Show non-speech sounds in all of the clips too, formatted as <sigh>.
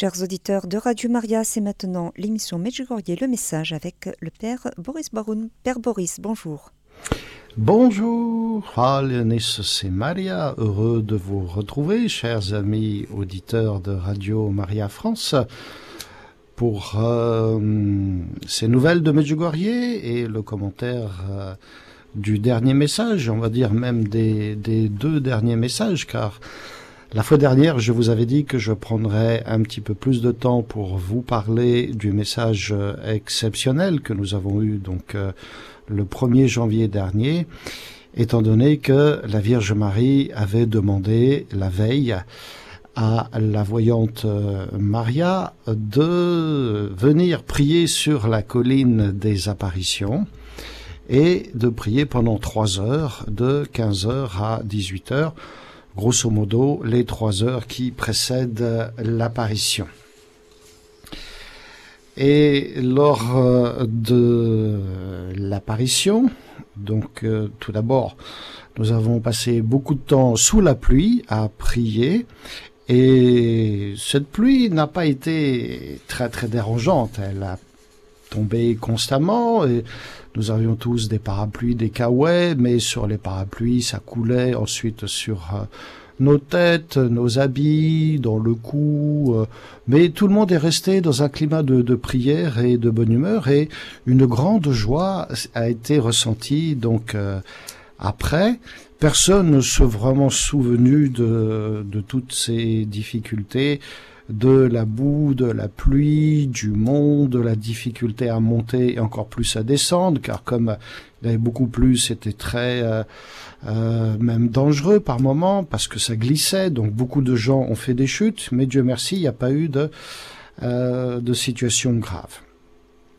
Chers auditeurs de Radio Maria, c'est maintenant l'émission Medjugorje le message avec le Père Boris Baroun. Père Boris, bonjour. Bonjour, c'est Maria, heureux de vous retrouver, chers amis auditeurs de Radio Maria France, pour euh, ces nouvelles de Medjugorje et le commentaire euh, du dernier message, on va dire même des, des deux derniers messages, car la fois dernière, je vous avais dit que je prendrais un petit peu plus de temps pour vous parler du message euh, exceptionnel que nous avons eu donc euh, le 1er janvier dernier, étant donné que la Vierge Marie avait demandé la veille à la voyante euh, Maria de venir prier sur la colline des apparitions et de prier pendant trois heures, de 15 heures à 18 heures, grosso modo les trois heures qui précèdent l'apparition. Et lors euh, de l'apparition, donc euh, tout d'abord, nous avons passé beaucoup de temps sous la pluie à prier et cette pluie n'a pas été très très dérangeante. Elle a tombé constamment et nous avions tous des parapluies, des caouets, mais sur les parapluies, ça coulait ensuite sur euh, nos têtes, nos habits, dans le cou. Euh, mais tout le monde est resté dans un climat de, prière et de bonne humeur et une grande joie a été ressentie. Donc euh, après, personne ne s'est vraiment souvenu de, de toutes ces difficultés de la boue, de la pluie, du monde, de la difficulté à monter et encore plus à descendre, car comme il y avait beaucoup plus, c'était très euh, euh, même dangereux par moments parce que ça glissait, donc beaucoup de gens ont fait des chutes, mais Dieu merci, il n'y a pas eu de, euh, de situation grave.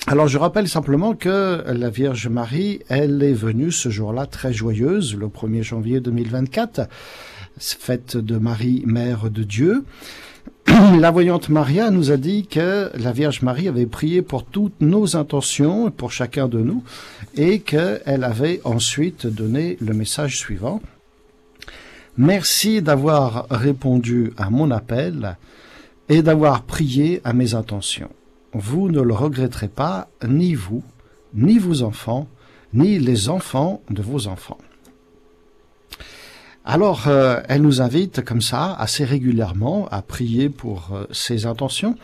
Alors je rappelle simplement que la Vierge Marie, elle est venue ce jour-là très joyeuse, le 1er janvier 2024, fête de Marie, Mère de Dieu. <clears throat> la voyante Maria nous a dit que la Vierge Marie avait prié pour toutes nos intentions, pour chacun de nous, et qu'elle avait ensuite donné le message suivant. Merci d'avoir répondu à mon appel et d'avoir prié à mes intentions. Vous ne le regretterez pas, ni vous, ni vos enfants, ni les enfants de vos enfants. Alors, euh, elle nous invite comme ça, assez régulièrement, à prier pour euh, ses intentions.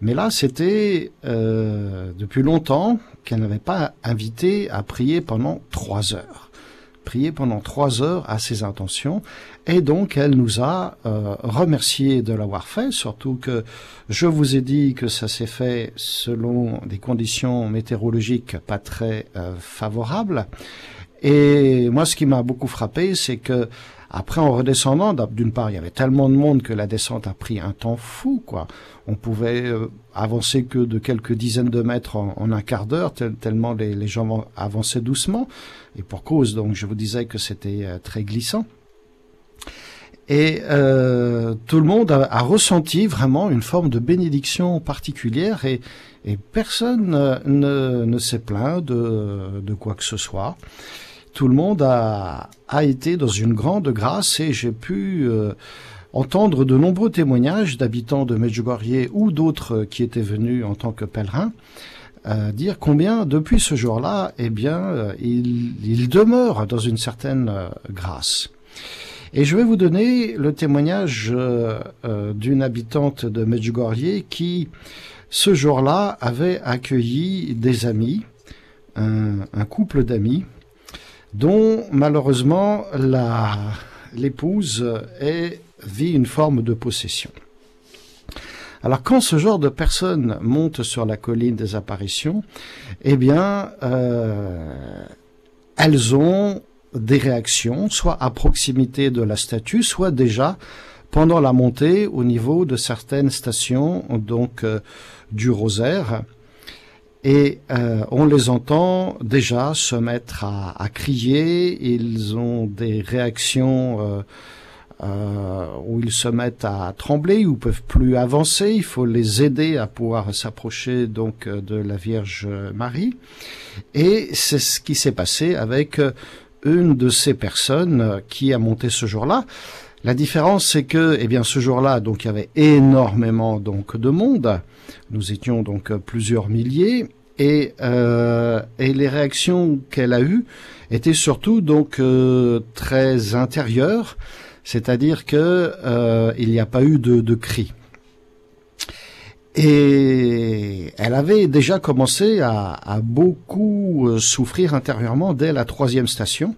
Mais là, c'était euh, depuis longtemps qu'elle n'avait pas invité à prier pendant trois heures. Prier pendant trois heures à ses intentions. Et donc, elle nous a remercié de l'avoir fait, surtout que je vous ai dit que ça s'est fait selon des conditions météorologiques pas très favorables. Et moi, ce qui m'a beaucoup frappé, c'est que après, en redescendant, d'une part, il y avait tellement de monde que la descente a pris un temps fou, quoi. On pouvait euh, avancer que de quelques dizaines de mètres en, un quart d'heure, tellement les, gens avançaient doucement. Et pour cause, donc, je vous disais que c'était euh, très glissant. Et euh, tout le monde a, ressenti vraiment une forme de bénédiction particulière et, personne ne, ne s'est plaint de quoi que ce soit tout le monde a, été dans une grande grâce et j'ai pu euh, entendre de nombreux témoignages d'habitants de Medjugorje ou d'autres qui étaient venus en tant que pèlerins euh, dire combien depuis ce jour-là, eh bien, euh, il, il, demeure dans une certaine grâce. Et je vais vous donner le témoignage d'une habitante de Medjugorje qui, ce jour-là, avait accueilli des amis, un couple d'amis, dont malheureusement l'épouse vit une forme de possession. Alors quand ce genre de personnes montent sur la colline des apparitions, eh bien, euh, elles ont des réactions, soit à proximité de la statue, soit déjà pendant la montée au niveau de certaines stations donc euh, du rosaire et euh, on les entend déjà se mettre à, crier, ils ont des réactions euh, euh, où ils se mettent à trembler, ou peuvent plus avancer, il faut les aider à pouvoir s'approcher donc euh, de la Vierge Marie. Et c'est ce qui s'est passé avec une de ces personnes qui a monté ce jour-là. La différence, c'est que, eh bien, ce jour-là, donc, il y avait énormément donc de monde. Nous étions donc plusieurs milliers, et, euh, et les réactions qu'elle a eues étaient surtout donc euh, très intérieures, c'est-à-dire que euh, il n'y a pas eu de, de cris. Et elle avait déjà commencé à, à beaucoup souffrir intérieurement dès la troisième station.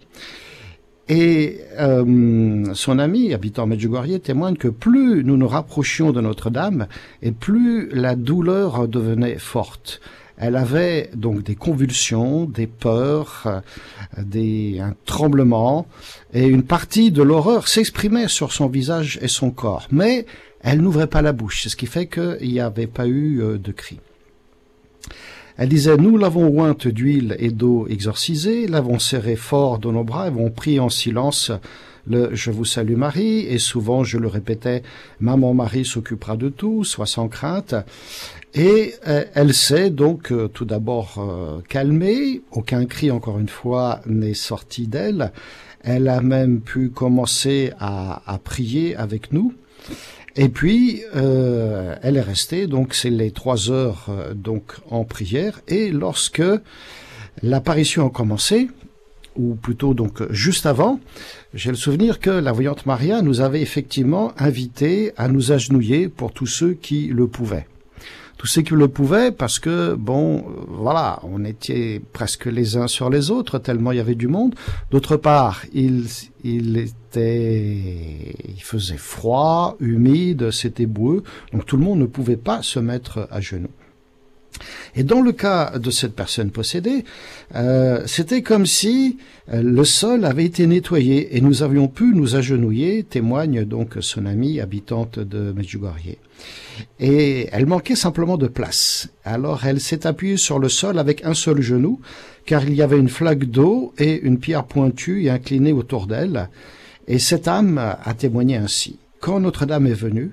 Et euh, son ami, habitant Medjugorje, témoigne que plus nous nous rapprochions de Notre-Dame, et plus la douleur devenait forte. Elle avait donc des convulsions, des peurs, des, un tremblement, et une partie de l'horreur s'exprimait sur son visage et son corps. Mais elle n'ouvrait pas la bouche, ce qui fait qu'il n'y avait pas eu euh, de cri. Elle disait, nous l'avons ointe d'huile et d'eau exorcisée, l'avons serré fort dans nos bras, avons pris en silence le Je vous salue Marie, et souvent je le répétais, Maman Marie s'occupera de tout, sois sans crainte. Et euh, elle s'est donc euh, tout d'abord euh, calmée, aucun cri encore une fois n'est sorti d'elle. Elle a même pu commencer à prier avec nous. Et puis, euh, elle est restée, donc c'est les trois heures euh, donc en prière. Et lorsque l'apparition a commencé, ou plutôt donc juste avant, j'ai le souvenir que la voyante Maria nous avait effectivement invité à nous agenouiller pour tous ceux qui le pouvaient tous ceux qui le pouvaient, parce que, bon, voilà, on était presque les uns sur les autres, tellement il y avait du monde. D'autre part, il, il était, il faisait froid, humide, c'était boueux, donc tout le monde ne pouvait pas se mettre à genoux. Et dans le cas de cette personne possédée, euh, c'était comme si euh, le sol avait été nettoyé et nous avions pu nous agenouiller, témoigne donc son amie habitante de Medjugorje. Et elle manquait simplement de place. Alors elle s'est appuyée sur le sol avec un seul genou, car il y avait une flaque d'eau et une pierre pointue et inclinée autour d'elle. Et cette âme a témoigné ainsi. Quand Notre-Dame est venue,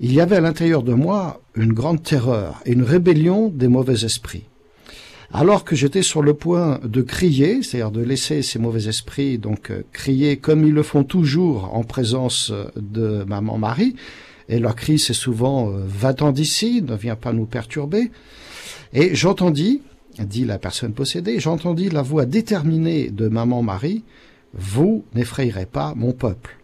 il y avait à l'intérieur de moi une grande terreur et une rébellion des mauvais esprits. Alors que j'étais sur le point de crier, c'est-à-dire de laisser ces mauvais esprits donc euh, crier comme ils le font toujours en présence de maman Marie, et leur cri c'est souvent euh, va-t'en d'ici, ne viens pas nous perturber. Et j'entendis, dit la personne possédée, j'entendis la voix déterminée de maman Marie, vous n'effrayerez pas mon peuple.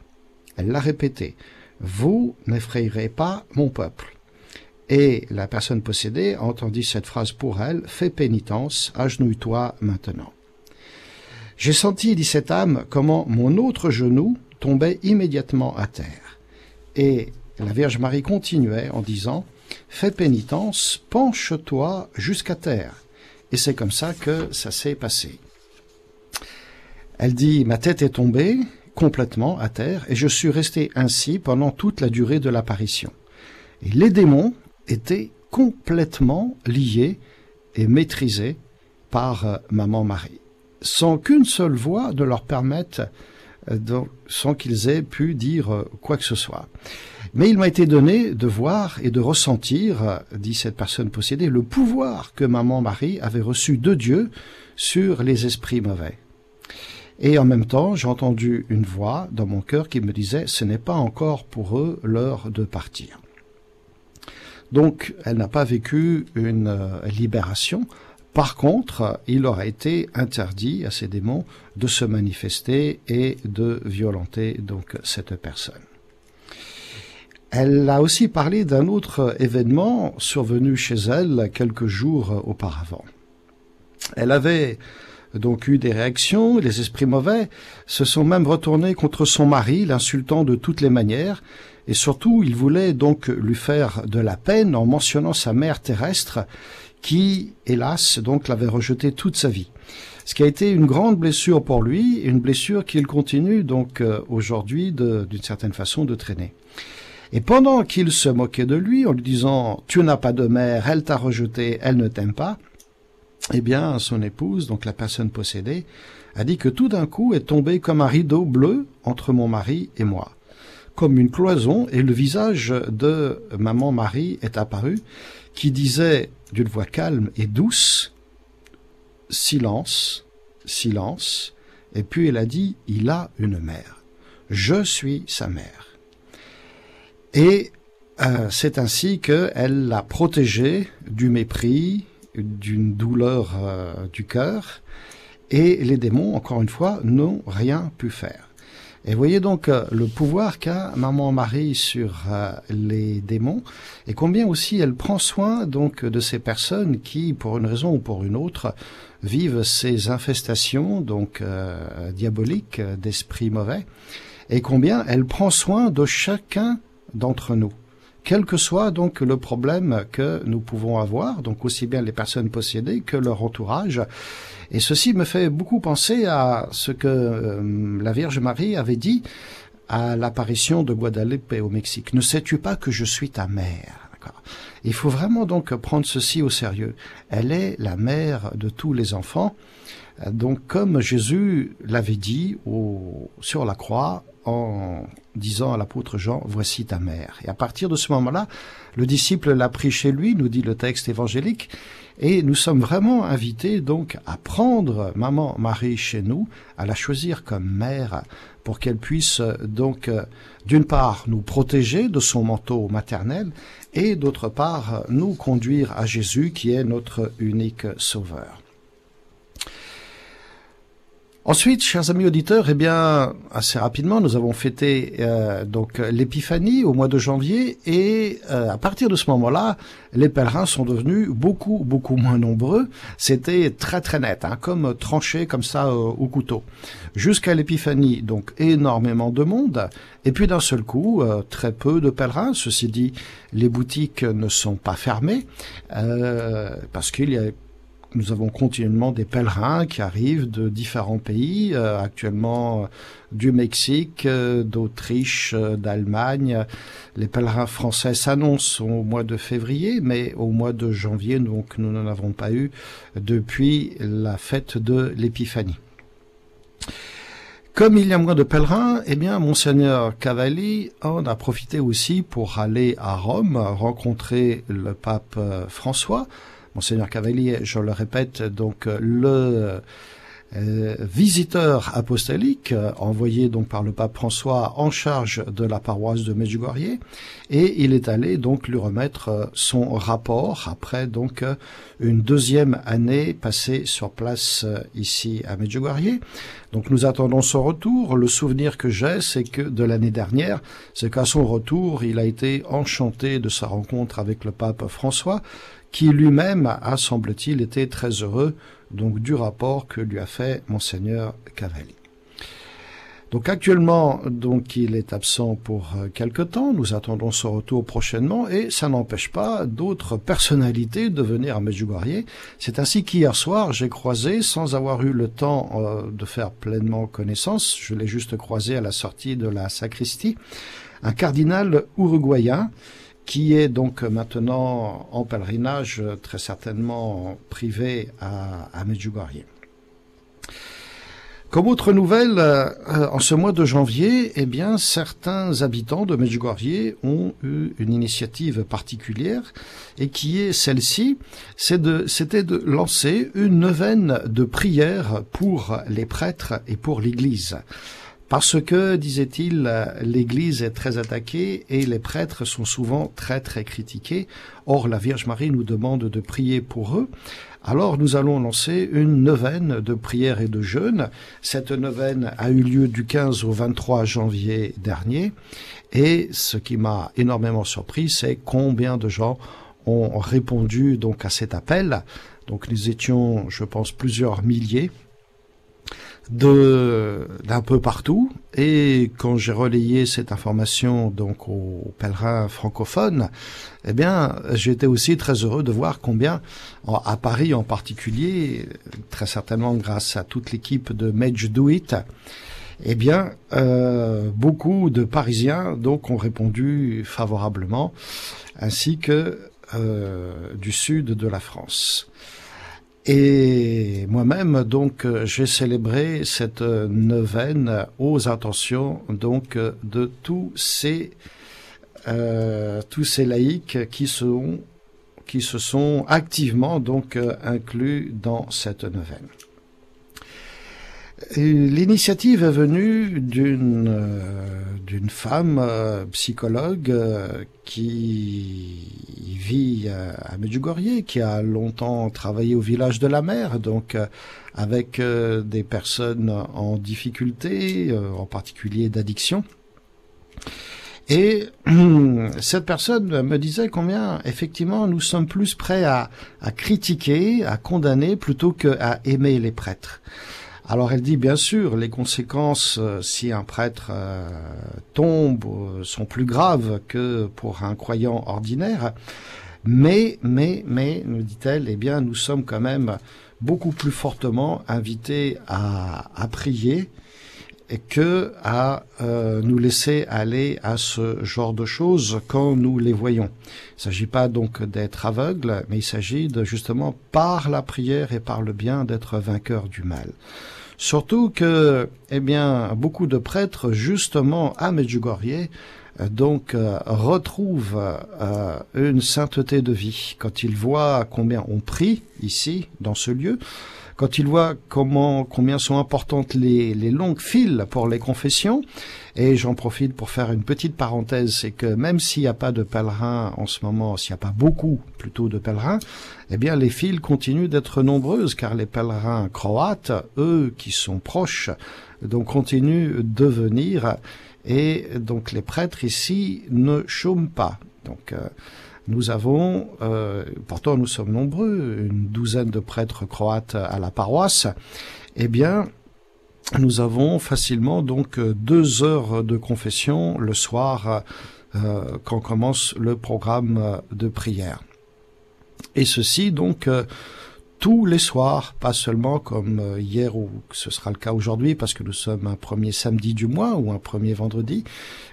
Elle l'a répété, vous n'effrayerez pas mon peuple. Et la personne possédée entendit cette phrase pour elle, fais pénitence, agenouille-toi maintenant. J'ai senti, dit cette âme, comment mon autre genou tombait immédiatement à terre. Et la Vierge Marie continuait en disant, fais pénitence, penche-toi jusqu'à terre. Et c'est comme ça que ça s'est passé. Elle dit, ma tête est tombée, complètement à terre et je suis resté ainsi pendant toute la durée de l'apparition. Les démons étaient complètement liés et maîtrisés par euh, Maman Marie, sans qu'une seule voix ne leur permette, euh, sans qu'ils aient pu dire euh, quoi que ce soit. Mais il m'a été donné de voir et de ressentir, dit cette personne possédée, le pouvoir que Maman Marie avait reçu de Dieu sur les esprits mauvais. Et en même temps, j'ai entendu une voix dans mon cœur qui me disait, ce n'est pas encore pour eux l'heure de partir. Donc, elle n'a pas vécu une euh, libération. Par contre, il aurait été interdit à ces démons de se manifester et de violenter donc cette personne. Elle a aussi parlé d'un autre événement survenu chez elle quelques jours auparavant. Elle avait donc eu des réactions, les esprits mauvais se sont même retournés contre son mari, l'insultant de toutes les manières, et surtout il voulait donc lui faire de la peine en mentionnant sa mère terrestre, qui, hélas, donc l'avait rejeté toute sa vie. Ce qui a été une grande blessure pour lui, une blessure qu'il continue donc euh, aujourd'hui d'une certaine façon de traîner. Et pendant qu'il se moquait de lui en lui disant Tu n'as pas de mère, elle t'a rejeté, elle ne t'aime pas, eh bien, son épouse, donc la personne possédée, a dit que tout d'un coup est tombé comme un rideau bleu entre mon mari et moi, comme une cloison, et le visage de maman Marie est apparu, qui disait d'une voix calme et douce, silence, silence, et puis elle a dit, il a une mère. je suis sa mère. Et euh, c'est ainsi qu'elle l'a protégé du mépris, d'une douleur euh, du cœur, et les démons, encore une fois, n'ont rien pu faire. Et voyez donc euh, le pouvoir qu'a maman Marie sur euh, les démons et combien aussi elle prend soin donc de ces personnes qui, pour une raison ou pour une autre, vivent ces infestations donc diaboliques d'esprits mauvais et combien elle prend soin de chacun d'entre nous quel que soit donc le problème que nous pouvons avoir, donc aussi bien les personnes possédées que leur entourage. Et ceci me fait beaucoup penser à ce que euh, la Vierge Marie avait dit à l'apparition de Guadalupe au Mexique. Ne sais-tu pas que je suis ta mère? Il faut vraiment donc prendre ceci au sérieux. Elle est la mère de tous les enfants. Donc comme Jésus l'avait dit au, sur la croix, en disant à l'apôtre Jean, voici ta mère. Et à partir de ce moment-là, le disciple l'a pris chez lui, nous dit le texte évangélique, et nous sommes vraiment invités donc à prendre maman Marie chez nous, à la choisir comme mère, pour qu'elle puisse donc d'une part nous protéger de son manteau maternel, et d'autre part nous conduire à Jésus qui est notre unique sauveur. Ensuite, chers amis auditeurs, eh bien, assez rapidement, nous avons fêté euh, donc l'épiphanie au mois de janvier, et euh, à partir de ce moment-là, les pèlerins sont devenus beaucoup beaucoup moins nombreux. C'était très très net, hein, comme tranché comme ça euh, au couteau. Jusqu'à l'épiphanie, donc énormément de monde, et puis d'un seul coup, très peu de pèlerins. Ceci dit, les boutiques ne sont pas fermées parce qu'il y a nous avons continuellement des pèlerins qui arrivent de différents pays, euh, actuellement euh, du Mexique, euh, d'Autriche, d'Allemagne. Les pèlerins français s'annoncent au mois de février, mais au mois de janvier, nous n'en avons pas eu depuis la fête de l'Épiphanie. Comme il y a moins de pèlerins, eh bien, Monseigneur Cavalli en a profité aussi pour aller à Rome, rencontrer le pape François, Monseigneur Cavalier, je le répète, donc euh, le visiteur apostolique euh, envoyé donc par le pape François en charge de la paroisse de Medjugorje et il est allé donc lui remettre son rapport après donc une deuxième année passée sur place ici à Medjugorje. Donc nous attendons son retour. Le souvenir que j'ai, c'est que de l'année dernière, c'est qu'à son retour, il a été enchanté de sa rencontre avec le pape François qui lui-même a, semble-t-il, été très heureux donc du rapport que lui a fait monseigneur Cavalli. Donc actuellement, donc il est absent pour euh, quelque temps. Nous attendons son retour prochainement et ça n'empêche pas d'autres personnalités de venir à Medjugorje. C'est ainsi qu'hier soir, j'ai croisé, sans avoir eu le temps euh, de faire pleinement connaissance, je l'ai juste croisé à la sortie de la sacristie, un cardinal uruguayen qui est donc maintenant en pèlerinage très certainement privé à, à Medjugorje. Comme autre nouvelle, euh, en ce mois de janvier, eh bien, certains habitants de Medjugorje ont eu une initiative particulière et qui est celle-ci, c'était de, de lancer une neuvaine de prière pour les prêtres et pour l'Église. Parce que, disait-il, l'Église est très attaquée et les prêtres sont souvent très très critiqués. Or, la Vierge Marie nous demande de prier pour eux. Alors nous allons lancer une neuvaine de prière et de jeûne. Cette neuvaine a eu lieu du 15 au 23 janvier dernier. Et ce qui m'a énormément surpris, c'est combien de gens ont répondu donc à cet appel. Donc nous étions, je pense, plusieurs milliers de d'un peu partout et quand j'ai relayé cette information donc aux pèlerins francophones eh bien j'étais aussi très heureux de voir combien à Paris en particulier très certainement grâce à toute l'équipe de Medj Do It eh bien euh, beaucoup de Parisiens donc ont répondu favorablement ainsi que euh, du sud de la France. Et moi-même, donc, j'ai célébré cette neuvaine aux intentions, donc, de tous ces, euh, tous ces laïcs qui sont, qui se sont activement, donc, inclus dans cette neuvaine. L'initiative est venue d'une euh, femme euh, psychologue euh, qui vit à Medjugorje, qui a longtemps travaillé au village de la mer, donc avec des personnes en difficulté, en particulier d'addiction. Et <clears throat> cette personne me disait combien effectivement nous sommes plus prêts à, à critiquer, à condamner plutôt qu'à aimer les prêtres. Alors elle dit bien sûr, les conséquences euh, si un prêtre euh, tombe euh, sont plus graves que pour un croyant ordinaire. Mais, mais, mais, nous dit-elle, eh bien, nous sommes quand même beaucoup plus fortement invités à, à prier que à nous laisser aller à ce genre de choses quand nous les voyons. Il ne s'agit pas donc d'être aveugle, mais il s'agit de justement par la prière et par le bien d'être vainqueur du mal. Surtout que, eh bien, beaucoup de prêtres, justement, à Medjugorje, euh, donc euh, retrouvent euh, une sainteté de vie quand ils voient combien on prie ici dans ce lieu quand il voit comment, combien sont importantes les, longues files pour les confessions, et j'en profite pour faire une petite parenthèse, c'est que même s'il n'y a pas de pèlerins en ce moment, s'il n'y a pas beaucoup plutôt de pèlerins, eh bien les files continuent d'être nombreuses, car les pèlerins croates, eux qui sont proches, donc continuent de venir, et donc les prêtres ici ne chôment pas. Donc euh, nous avons, euh, pourtant nous sommes nombreux, une douzaine de prêtres croates à la paroisse, eh bien, nous avons facilement donc deux heures de confession le soir euh, quand commence le programme de prière. Et ceci donc euh, tous les soirs, pas seulement comme euh, hier ou ce sera le cas aujourd'hui parce que nous sommes un premier samedi du mois ou un premier vendredi,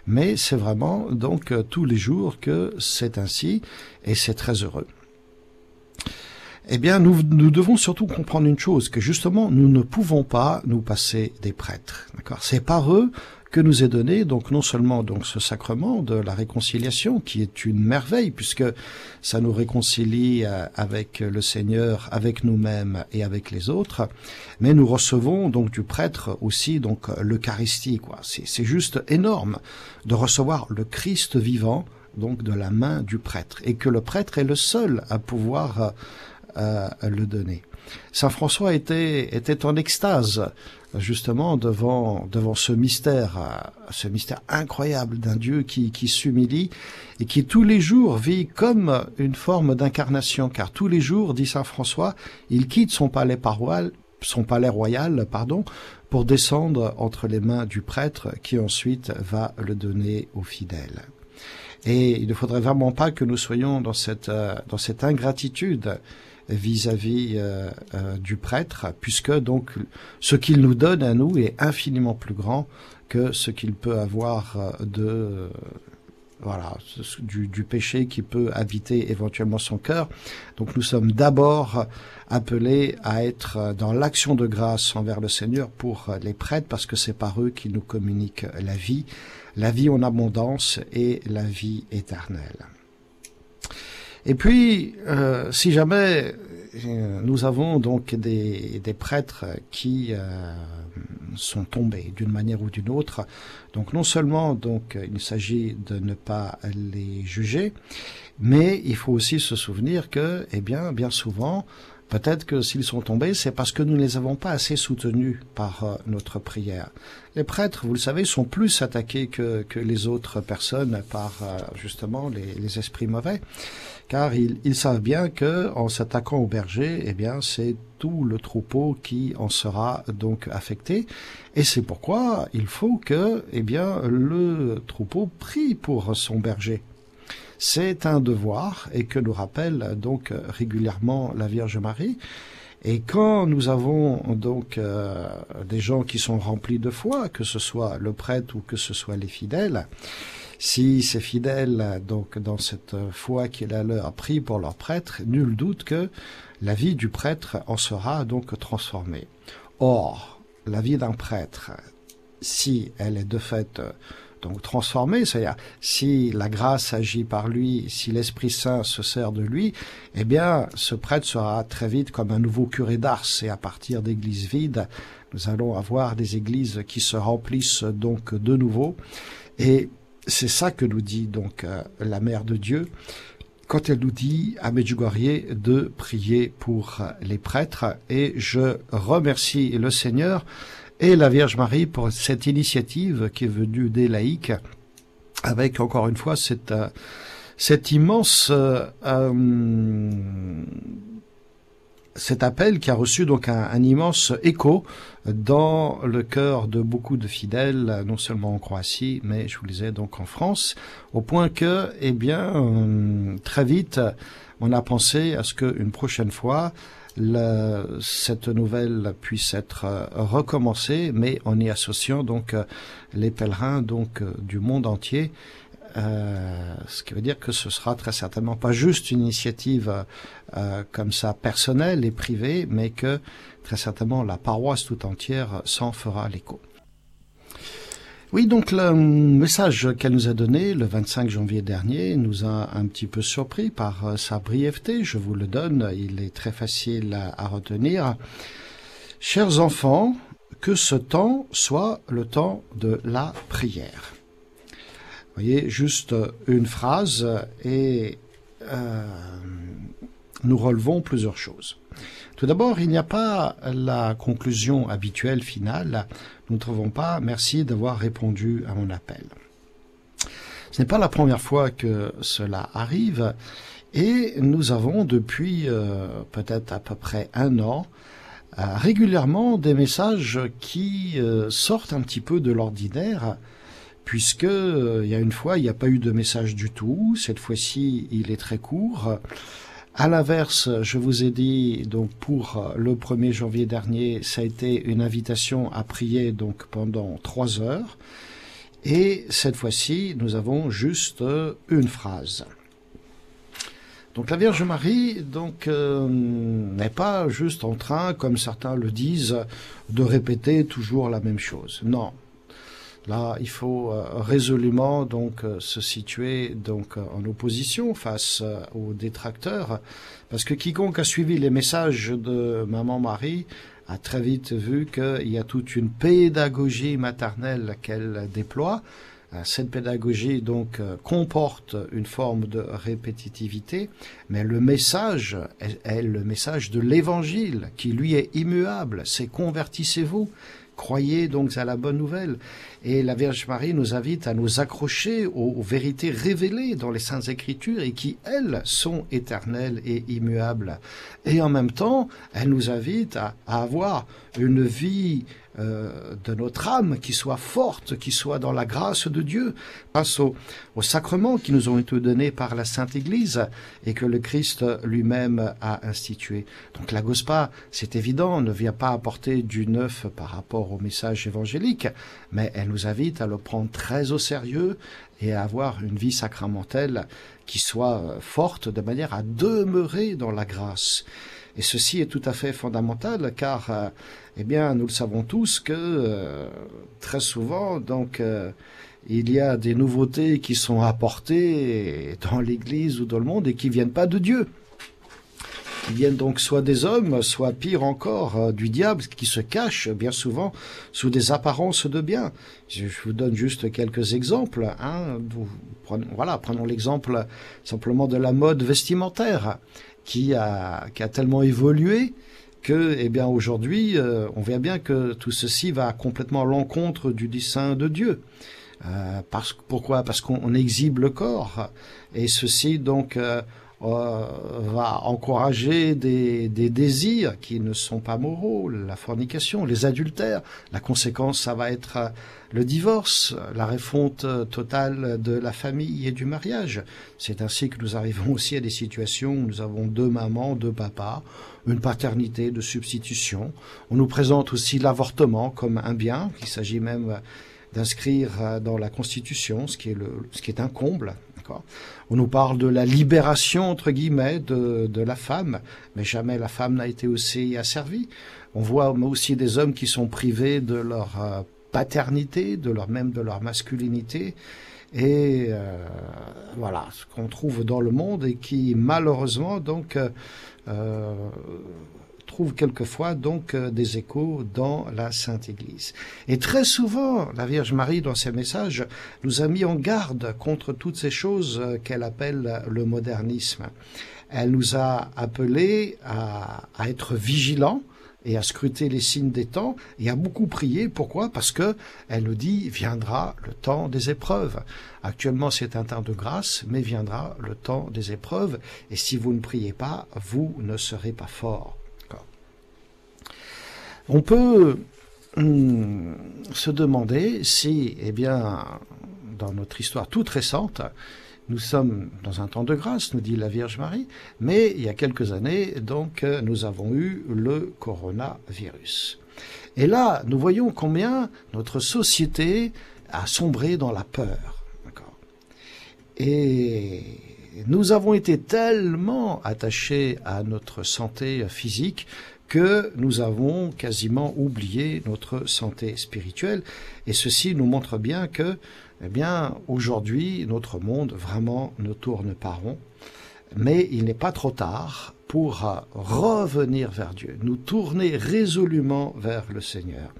mais c'est vraiment donc euh, tous les jours que c'est ainsi et c'est très heureux. Eh bien, nous, nous devons surtout comprendre une chose, que justement, nous ne pouvons pas nous passer des prêtres. D'accord? C'est par eux que nous est donné donc non seulement donc ce sacrement de la réconciliation qui est une merveille puisque ça nous réconcilie euh, avec le Seigneur, avec nous-mêmes et avec les autres, mais nous recevons donc du prêtre aussi donc l'Eucharistie quoi. C'est juste énorme de recevoir le Christ vivant donc de la main du prêtre et que le prêtre est le seul à pouvoir euh, euh, le donner. Saint François était, était en extase justement devant devant ce mystère, ce mystère incroyable d'un Dieu qui, qui s'humilie et qui tous les jours vit comme une forme d'incarnation, car tous les jours, dit saint François, il quitte son palais paroial, son palais royal, pardon, pour descendre entre les mains du prêtre qui ensuite va le donner aux fidèles. Et il ne faudrait vraiment pas que nous soyons dans cette euh, dans cette ingratitude vis-à-vis euh, euh, du prêtre, puisque donc ce qu'il nous donne à nous est infiniment plus grand que ce qu'il peut avoir euh, de voilà du, du, péché qui peut habiter éventuellement son cœur. Donc nous sommes d'abord appelés à être dans l'action de grâce envers le Seigneur pour les prêtres parce que c'est par eux qu'il nous communique la vie, la vie en abondance et la vie éternelle. Et puis, euh, si jamais euh, nous avons donc des, prêtres qui euh, sont tombés d'une manière ou d'une autre, donc non seulement donc il s'agit de ne pas les juger, mais il faut aussi se souvenir que, eh bien, bien souvent, Peut-être que s'ils sont tombés, c'est parce que nous ne les avons pas assez soutenus par euh, notre prière. Les prêtres, vous le savez, sont plus attaqués que, les autres personnes par euh, justement les, esprits mauvais, car ils, savent bien que en s'attaquant au berger, eh bien, c'est tout le troupeau qui en sera donc affecté, et c'est pourquoi il faut que, eh bien, le troupeau prie pour son berger. C'est un devoir et que nous rappelle donc régulièrement la Vierge Marie. Et quand nous avons donc euh, des gens qui sont remplis de foi, que ce soit le prêtre ou que ce soit les fidèles, si ces fidèles, donc dans cette foi qui est la leur, prient pour leur prêtre, nul doute que la vie du prêtre en sera donc transformée. Or, la vie d'un prêtre, si elle est de fait donc transformé, c'est-à-dire si la grâce agit par lui, si l'Esprit Saint se sert de lui, eh bien ce prêtre sera très vite comme un nouveau curé d'Ars et à partir d'églises vides, nous allons avoir des églises qui se remplissent donc de nouveau. Et c'est ça que nous dit donc euh, la Mère de Dieu quand elle nous dit à Medjugorje de prier pour les prêtres. Et je remercie le Seigneur et la Vierge Marie pour cette initiative qui est venue des laïcs avec encore une fois cette, euh, cette immense euh, cet appel qui a reçu donc un, immense écho dans le cœur de beaucoup de fidèles, non seulement en Croatie, mais je vous le disais donc en France, au point que, eh bien, euh, très vite, on a pensé à ce qu'une prochaine fois, cette nouvelle puisse être euh, recommencée, mais en y associant donc euh, les pèlerins donc du monde entier euh, ce qui veut dire que ce sera très certainement pas juste une initiative euh, comme ça personnelle et privée, mais que très certainement la paroisse tout entière s'en fera l'écho. Oui, donc le message qu'elle nous a donné le 25 janvier dernier nous a un petit peu surpris par euh, sa brièveté. Je vous le donne, il est très facile à retenir. Chers enfants, que ce temps soit le temps de la prière voyez, juste une phrase et euh, nous relevons plusieurs choses. Tout d'abord, il n'y a pas la conclusion habituelle finale. Nous ne trouvons pas merci d'avoir répondu à mon appel. Ce n'est pas la première fois que cela arrive et nous avons depuis euh, peut-être à peu près un an euh, régulièrement des messages qui sortent un petit peu de l'ordinaire puisque euh, il y a une fois, il n'y a pas eu de message du tout. Cette fois-ci, il est très court. À l'inverse, je vous ai dit, donc, pour le 1er janvier dernier, ça a été une invitation à prier, donc, pendant trois heures. Et cette fois-ci, nous avons juste une phrase. Donc la Vierge Marie donc euh, n'est pas juste en train, comme certains le disent, de répéter toujours la même chose. Non, Là, il faut euh, résolument donc euh, se situer donc euh, en opposition face aux détracteurs, parce que quiconque a suivi les messages de maman Marie a très vite vu qu'il y a toute une pédagogie maternelle qu'elle déploie. Cette pédagogie donc comporte une forme de répétitivité, mais le message est, le message de l'évangile qui lui est immuable, c'est convertissez-vous, croyez donc à la bonne nouvelle. Et la Vierge Marie nous invite à nous accrocher aux, vérités révélées dans les Saintes Écritures et qui, elles, sont éternelles et immuables. Et en même temps, elle nous invite à avoir une vie euh, de notre âme qui soit forte, qui soit dans la grâce de Dieu, grâce aux, sacrements qui nous ont été donnés par la Sainte Église et que le Christ lui-même a institué. Donc la Gospa, c'est évident, ne vient pas apporter du neuf par rapport au message évangélique, mais elle nous invite à le prendre très au sérieux et à avoir une vie sacramentelle qui soit forte de manière à demeurer dans la grâce. Et ceci est tout à fait fondamental car, euh, eh bien, nous le savons tous que euh, très souvent, donc, euh, il y a des nouveautés qui sont apportées dans l'Église ou dans le monde et qui viennent pas de Dieu. Qui viennent donc soit des hommes, soit pire encore du diable qui se cache bien souvent sous des apparences de bien. Je, vous donne juste quelques exemples. Hein. voilà, prenons l'exemple simplement de la mode vestimentaire qui a, qui a tellement évolué que, eh bien, aujourd'hui, euh, on voit bien que tout ceci va complètement à l'encontre du dessein de Dieu. Euh, parce, pourquoi? Parce qu'on exhibe le corps. Et ceci, donc, euh, euh, va encourager des, des, désirs qui ne sont pas moraux, la fornication, les adultères. La conséquence, ça va être euh, le divorce, la refonte totale de la famille et du mariage. C'est ainsi que nous arrivons aussi à des situations où nous avons deux mamans, deux papas, une paternité de substitution. On nous présente aussi l'avortement comme un bien, il s'agit même d'inscrire euh, dans la Constitution, ce qui est, le, ce qui est un comble. On nous parle de la libération, entre guillemets, de, la femme, mais jamais la femme n'a été aussi asservie. On voit aussi des hommes qui sont privés de leur euh, paternité, de leur même de leur masculinité, et euh, voilà ce qu'on trouve dans le monde et qui malheureusement donc euh, trouve quelquefois donc euh, des échos dans la Sainte Église. Et très souvent, la Vierge Marie, dans ses messages, nous a mis en garde contre toutes ces choses euh, qu'elle appelle le modernisme. Elle nous a appelés à, être vigilants, et à scruter les signes des temps et à beaucoup prier. Pourquoi? Parce que elle nous dit viendra le temps des épreuves. Actuellement, c'est un temps de grâce, mais viendra le temps des épreuves. Et si vous ne priez pas, vous ne serez pas fort. On peut hum, se demander si, eh bien, dans notre histoire toute récente, nous sommes dans un temps de grâce, nous dit la Vierge Marie, mais il y a quelques années, donc, nous avons eu le coronavirus. Et là, nous voyons combien notre société a sombré dans la peur. Et nous avons été tellement attachés à notre santé physique que nous avons quasiment oublié notre santé spirituelle. Et ceci nous montre bien que eh bien, aujourd'hui, notre monde vraiment ne tourne pas rond, mais il n'est pas trop tard pour revenir vers Dieu, nous tourner résolument vers le Seigneur.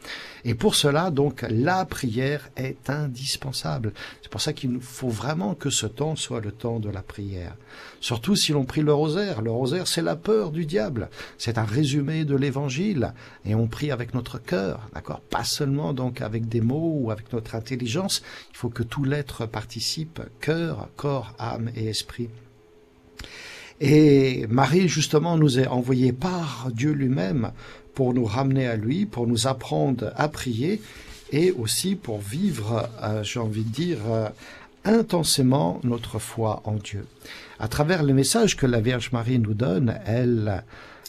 Et pour cela, donc, la prière est indispensable. C'est pour ça qu'il nous faut vraiment que ce temps soit le temps de la prière. Surtout si l'on prie le rosaire. Le rosaire, c'est la peur du diable. C'est un résumé de l'évangile. Et on prie avec notre cœur, d'accord? Pas seulement donc avec des mots ou avec notre intelligence. Il faut que tout l'être participe, cœur, corps, âme et esprit. Et Marie, justement, nous est envoyée par Dieu lui-même pour nous ramener à lui, pour nous apprendre à prier et aussi pour vivre, euh, j'ai envie de dire, euh, intensément notre foi en Dieu. À travers le message que la Vierge Marie nous donne, elle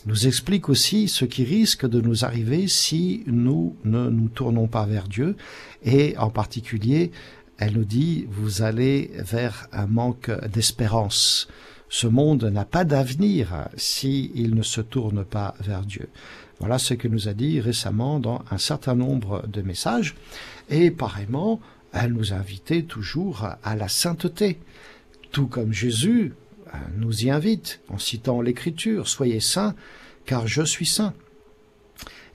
nous explique aussi ce qui risque de nous arriver si nous ne nous tournons pas vers Dieu et en particulier, elle nous dit, vous allez vers un manque d'espérance. Ce monde n'a pas d'avenir s'il ne se tourne pas vers Dieu. Voilà ce que nous a dit récemment dans un certain nombre de messages. Et pareillement, elle nous invitait toujours à la sainteté. Tout comme Jésus euh, nous y invite en citant l'Écriture, Soyez saints, car je suis saint.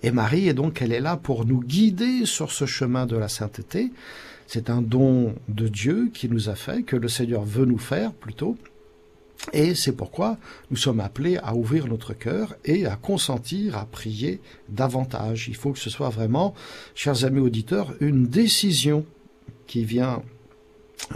Et Marie, est donc, elle est là pour nous guider sur ce chemin de la sainteté. C'est un don de Dieu qui nous a fait, que le Seigneur veut nous faire plutôt, et c'est pourquoi nous sommes appelés à ouvrir notre cœur et à consentir à prier davantage. Il faut que ce soit vraiment, chers amis auditeurs, une décision qui vient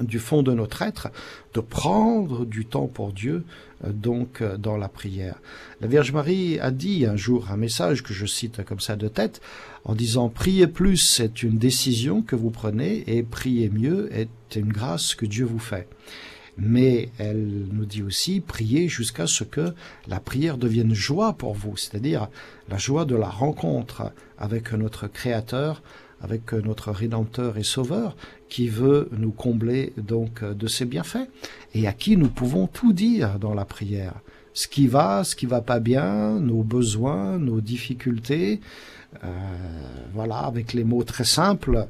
du fond de notre être, de prendre du temps pour Dieu, euh, donc euh, dans la prière. La Vierge Marie a dit un jour un message que je cite comme ça de tête, en disant Priez plus, c'est une décision que vous prenez, et priez mieux est une grâce que Dieu vous fait mais elle nous dit aussi priez jusqu'à ce que la prière devienne joie pour vous, c'est-à-dire la joie de la rencontre avec notre Créateur, avec notre Rédempteur et Sauveur, qui veut nous combler donc de ses bienfaits, et à qui nous pouvons tout dire dans la prière. Ce qui va, ce qui va pas bien, nos besoins, nos difficultés, euh, voilà, avec les mots très simples,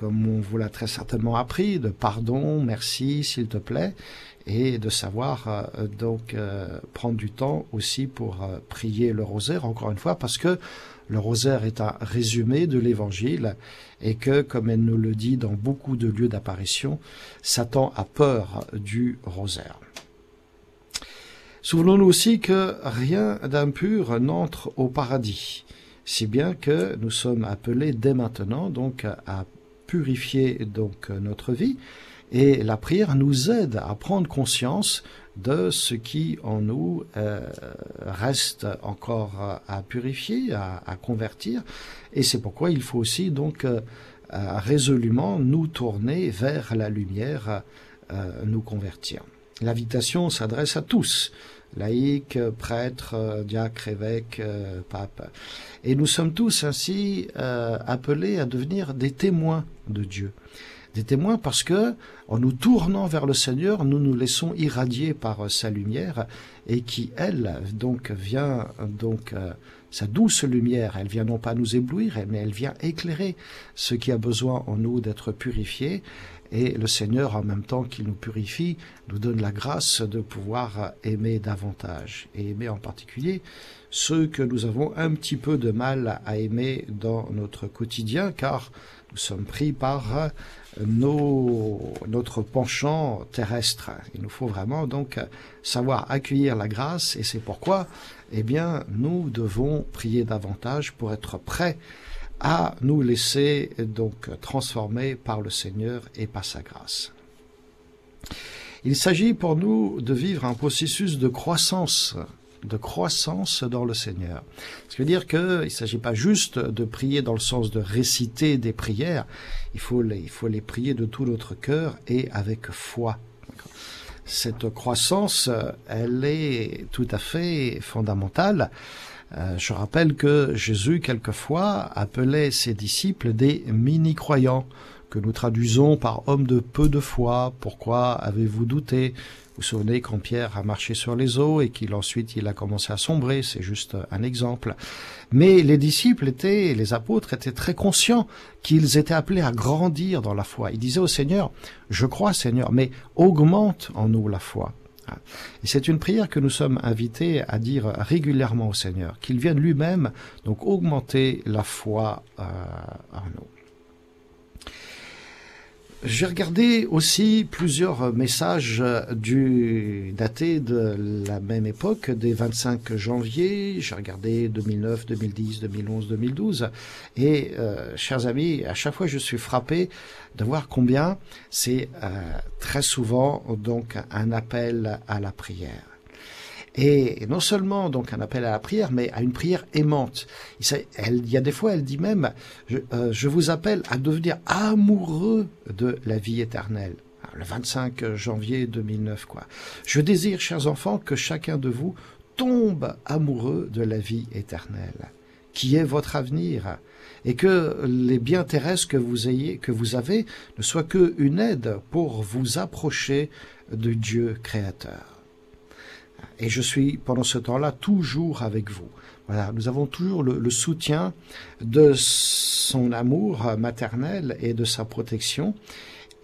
comme on vous l'a très certainement appris, de pardon, merci, s'il te plaît, et de savoir euh, donc euh, prendre du temps aussi pour euh, prier le rosaire, encore une fois, parce que le rosaire est un résumé de l'évangile et que, comme elle nous le dit dans beaucoup de lieux d'apparition, Satan a peur du rosaire. Souvenons-nous aussi que rien d'impur n'entre au paradis, si bien que nous sommes appelés dès maintenant donc à purifier donc notre vie. Et la prière nous aide à prendre conscience de ce qui en nous euh, reste encore à purifier, à, convertir. Et c'est pourquoi il faut aussi donc euh, résolument nous tourner vers la lumière, euh, nous convertir. L'invitation s'adresse à tous, laïcs, prêtres, diacres, évêques, papes. Et nous sommes tous ainsi appelés à devenir des témoins de Dieu. Des témoins parce que, en nous tournant vers le Seigneur, nous nous laissons irradier par sa lumière et qui, elle, donc, vient, donc, euh, sa douce lumière, elle vient non pas nous éblouir, mais elle vient éclairer ce qui a besoin en nous d'être purifié Et le Seigneur, en même temps qu'il nous purifie, nous donne la grâce de pouvoir aimer davantage. Et aimer en particulier ceux que nous avons un petit peu de mal à aimer dans notre quotidien, car nous sommes pris par nos, notre penchant terrestre. Il nous faut vraiment donc savoir accueillir la grâce et c'est pourquoi, eh bien, nous devons prier davantage pour être prêts à nous laisser donc transformer par le Seigneur et par sa grâce. Il s'agit pour nous de vivre un processus de croissance de croissance dans le Seigneur. Ce qui veut dire qu'il ne s'agit pas juste de prier dans le sens de réciter des prières, il faut les, il faut les prier de tout notre cœur et avec foi. Cette croissance, elle est tout à fait fondamentale. Euh, je rappelle que Jésus, quelquefois, appelait ses disciples des mini-croyants, que nous traduisons par hommes de peu de foi. Pourquoi avez-vous douté? Vous vous souvenez quand Pierre a marché sur les eaux et qu'il ensuite il a commencé à sombrer, c'est juste un exemple. Mais les disciples étaient, les apôtres étaient très conscients qu'ils étaient appelés à grandir dans la foi. Ils disaient au Seigneur, je crois Seigneur, mais augmente en nous la foi. Et c'est une prière que nous sommes invités à dire régulièrement au Seigneur, qu'il vienne lui-même donc augmenter la foi euh, en nous. J'ai regardé aussi plusieurs messages du, datés de la même époque, des 25 janvier. J'ai regardé 2009, 2010, 2011, 2012. Et, euh, chers amis, à chaque fois, je suis frappé de voir combien c'est euh, très souvent donc un appel à la prière. Et non seulement donc un appel à la prière, mais à une prière aimante. Il y a des fois, elle dit même, je, euh, vous appelle à devenir amoureux de la vie éternelle le 25 janvier 2009, quoi. Je désire, chers enfants, que chacun de vous tombe amoureux de la vie éternelle, qui est votre avenir, et que les biens terrestres que vous ayez, que vous avez, ne soient qu'une aide pour vous approcher de Dieu créateur. Et je suis pendant ce temps-là toujours avec vous. Voilà, nous avons toujours le, soutien de son amour maternel et de sa protection.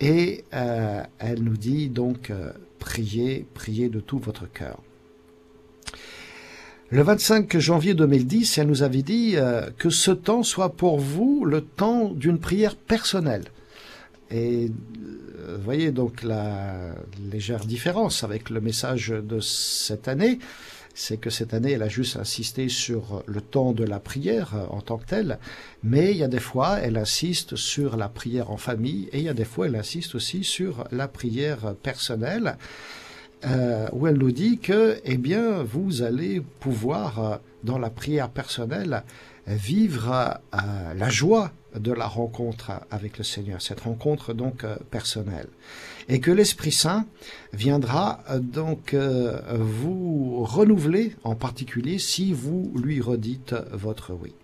Et euh, elle nous dit donc euh, priez, priez de tout votre cœur. Le 25 janvier 2010, elle nous avait dit euh, que ce temps soit pour vous le temps d'une prière personnelle. Et vous voyez donc la légère différence avec le message de cette année, c'est que cette année, elle a juste insisté sur le temps de la prière en tant que telle, mais il y a des fois, elle insiste sur la prière en famille, et il y a des fois, elle insiste aussi sur la prière personnelle, euh, où elle nous dit que, eh bien, vous allez pouvoir, dans la prière personnelle, vivre euh, la joie de la rencontre avec le Seigneur, cette rencontre donc euh, personnelle. Et que l'Esprit Saint viendra euh, donc vous renouveler en particulier si vous lui redites votre oui.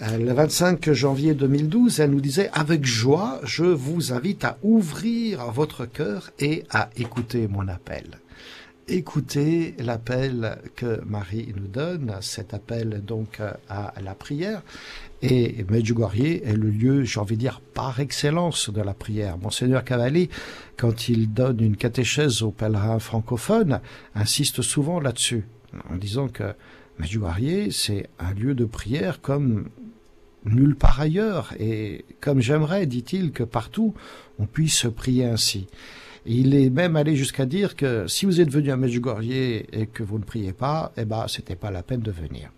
Le 25 janvier 2012, elle nous disait Avec joie, je vous invite à ouvrir votre cœur et à écouter mon appel écoutez l'appel que Marie nous donne, cet appel donc à la prière. Et Medjugorje est le lieu, j'ai envie de dire, par excellence de la prière. Monseigneur Cavalli, quand il donne une catéchèse aux pèlerins francophones, insiste souvent là-dessus, en disant que Medjugorje, c'est un lieu de prière comme nulle part ailleurs. Et comme j'aimerais, dit-il, que partout on puisse prier ainsi. Il est même allé jusqu'à dire que si vous êtes venu à Medjugorje et que vous ne priez pas, eh ben, c'était pas la peine de venir.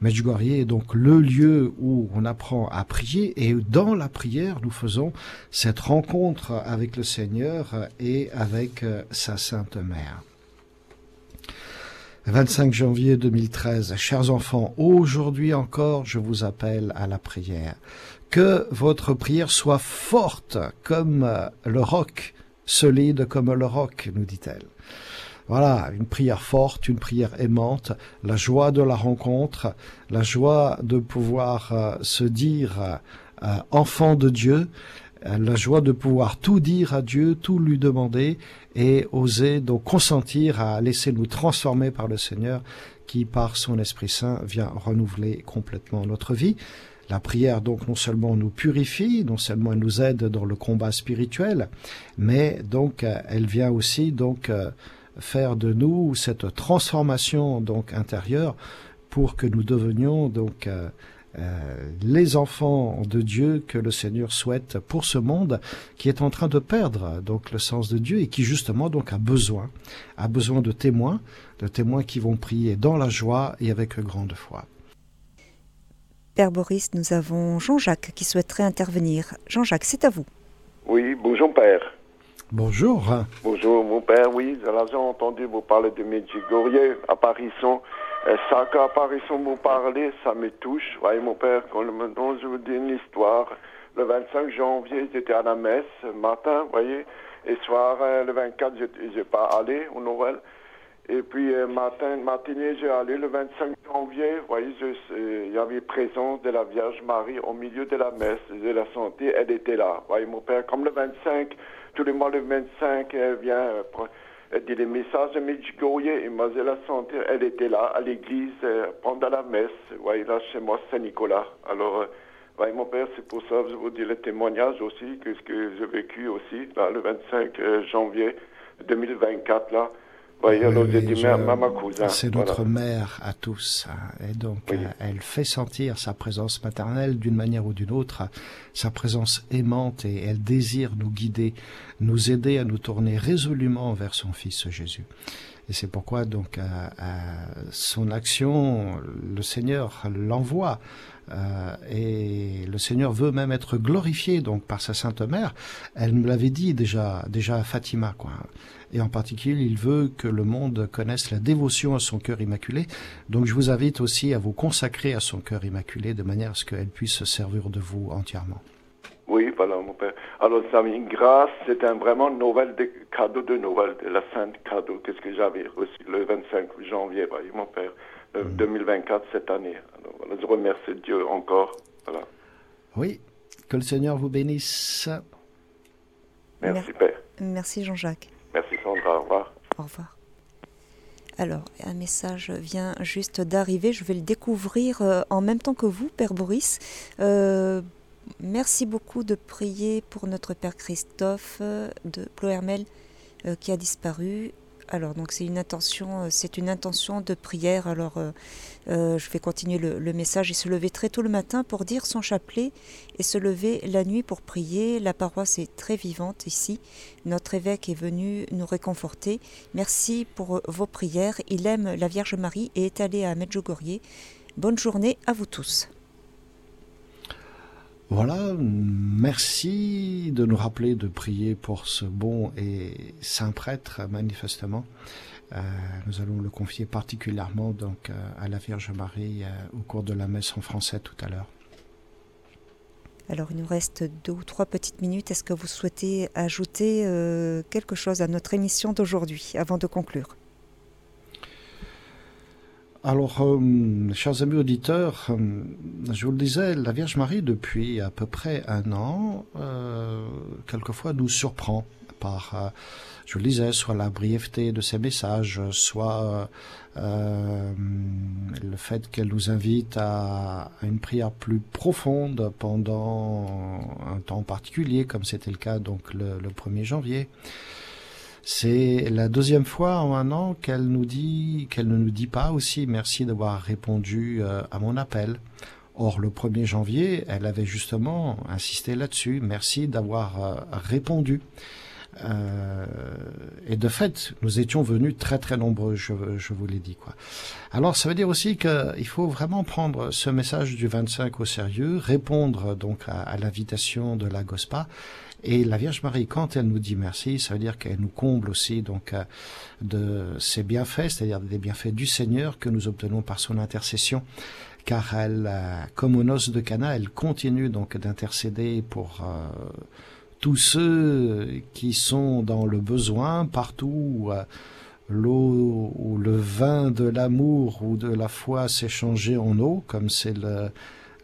Medjugorje est donc le lieu où on apprend à prier et dans la prière, nous faisons cette rencontre avec le Seigneur et avec euh, sa Sainte Mère. 25 janvier 2013, chers enfants, aujourd'hui encore, je vous appelle à la prière. Que votre prière soit forte comme euh, le roc solide comme le roc, nous dit-elle. Voilà, une prière forte, une prière aimante, la joie de la rencontre, la joie de pouvoir euh, se dire euh, enfant de Dieu, euh, la joie de pouvoir tout dire à Dieu, tout lui demander et oser donc consentir à laisser nous transformer par le Seigneur qui par son Esprit Saint vient renouveler complètement notre vie. La prière donc non seulement nous purifie, non seulement elle nous aide dans le combat spirituel, mais donc elle vient aussi donc faire de nous cette transformation donc intérieure pour que nous devenions donc euh, euh, les enfants de Dieu que le Seigneur souhaite pour ce monde qui est en train de perdre donc le sens de Dieu et qui justement donc a besoin a besoin de témoins, de témoins qui vont prier dans la joie et avec grande foi. Père Boris, nous avons Jean-Jacques qui souhaiterait intervenir. Jean-Jacques, c'est à vous. Oui, bonjour Père. Bonjour. Bonjour mon Père, oui, j'ai entendu vous parler de Medjugorje, apparition ça, qu'apparition vous parler, ça me touche. Voyez, mon père, quand je vous dis une histoire. Le 25 janvier, j'étais à la messe, matin, voyez. Et soir, euh, le 24, je n'ai pas allé au Noël. Et puis, euh, matinée, j'ai allé le 25 janvier. Voyez, il y avait présence de la Vierge Marie au milieu de la messe. Je la sentais, elle était là. Voyez, mon père, comme le 25, tous les mois, le 25, elle vient. Euh, elle dit les messages de Medjugorje et moi je la sentir, elle était là à l'église euh, pendant la messe, voyez là chez moi Saint-Nicolas. Alors, euh, voyez mon père, c'est pour ça que je vous dis le témoignage aussi, que ce que j'ai vécu aussi, là, le 25 euh, janvier 2024, là, c'est notre mère à tous. Hein. Et donc, euh, elle fait sentir sa présence maternelle d'une manière ou d'une autre, sa présence aimante et elle désire nous guider, nous aider à nous tourner résolument vers son Fils Jésus. Et c'est pourquoi donc à, son action, le Seigneur l'envoie. Euh, et le Seigneur veut même être glorifié donc par sa Sainte Mère. Elle nous l'avait dit déjà, déjà à Fatima, quoi et en particulier il veut que le monde connaisse la dévotion à son cœur immaculé. Donc je vous invite aussi à vous consacrer à son cœur immaculé de manière à ce qu'elle puisse se servir de vous entièrement. Oui, voilà, mon père. Alors, une grâce, c'est un vraiment Noël de, cadeau de Noël, de la sainte cadeau, qu'est-ce que j'avais reçu le 25 janvier, mon père, 2024, mm. cette année. Alors, voilà, je remercie Dieu encore. Voilà. Oui, que le Seigneur vous bénisse. Merci, Père. Merci, Jean-Jacques. Merci Sandra, au revoir. Au revoir. Alors, un message vient juste d'arriver. Je vais le découvrir euh, en même temps que vous, Père Boris. Euh, merci beaucoup de prier pour notre Père Christophe euh, de Ploermel qui a disparu alors, donc c'est une intention, euh, c'est une intention de prière. Alors, euh, euh, je vais continuer le, message. Il se lever très tôt le matin pour dire son chapelet et se lever la nuit pour prier. La paroisse est très vivante ici. Notre évêque est venu nous réconforter. Merci pour vos prières. Il aime la Vierge Marie et est allé à Medjugorje. Bonne journée à vous tous. Voilà, merci de nous rappeler de prier pour ce bon et saint prêtre, manifestement. Euh, nous allons le confier particulièrement donc euh, à la Vierge Marie euh, au cours de la messe en français tout à l'heure. Alors il nous reste deux ou trois petites minutes. Est-ce que vous souhaitez ajouter quelque chose à notre émission d'aujourd'hui avant de conclure? Alors, euh, chers amis auditeurs, euh, je vous le disais, la Vierge Marie, depuis à peu près un an, euh, quelquefois nous surprend par, je vous le disais, soit la brièveté de ses messages, soit le fait qu'elle nous invite à, une prière plus profonde pendant un temps particulier, comme c'était le cas donc le, le 1er janvier. C'est la deuxième fois en un an qu'elle nous dit, qu'elle ne nous dit pas aussi merci d'avoir répondu euh, à mon appel. Or, le 1er janvier, elle avait justement insisté là-dessus. Merci d'avoir euh, répondu. Euh, et de fait, nous étions venus très très nombreux, je, vous l'ai dit. Quoi. Alors ça veut dire aussi qu'il faut vraiment prendre ce message du 25 au sérieux, répondre donc à, à l'invitation de la GOSPA et la Vierge Marie, quand elle nous dit merci, ça veut dire qu'elle nous comble aussi donc euh, de ses bienfaits, c'est-à-dire des bienfaits du Seigneur que nous obtenons par son intercession. Car elle, euh, comme aux noces de Cana, elle continue donc d'intercéder pour euh, tous ceux qui sont dans le besoin, partout où l'eau ou le vin de l'amour ou de la foi s'est changé en eau, comme c'est le,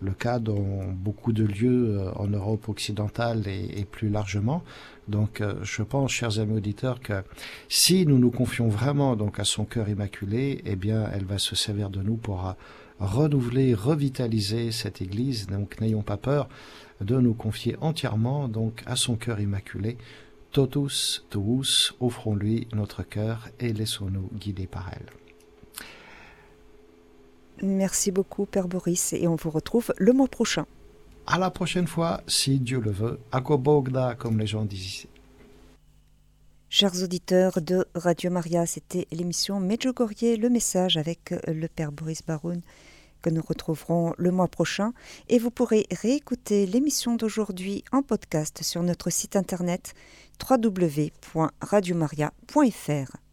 le cas dans beaucoup de lieux euh, en Europe occidentale et, plus largement. Donc, euh, je pense, chers amis auditeurs, que si nous nous confions vraiment donc à son cœur immaculé, eh bien, elle va se servir de nous pour euh, renouveler, revitaliser cette Église. Donc, n'ayons pas peur de nous confier entièrement donc à son cœur immaculé. Totus tuus, offrons-lui notre cœur et laissons-nous guider par elle. Merci beaucoup, Père Boris, et on vous retrouve le mois prochain. À la prochaine fois, si Dieu le veut. Akobogda, comme les gens disent ici. Chers auditeurs de Radio Maria, c'était l'émission Medjugorje, le message avec le Père Boris Baroun que nous retrouverons le mois prochain. Et vous pourrez réécouter l'émission d'aujourd'hui en podcast sur notre site internet www.radiomaria.fr.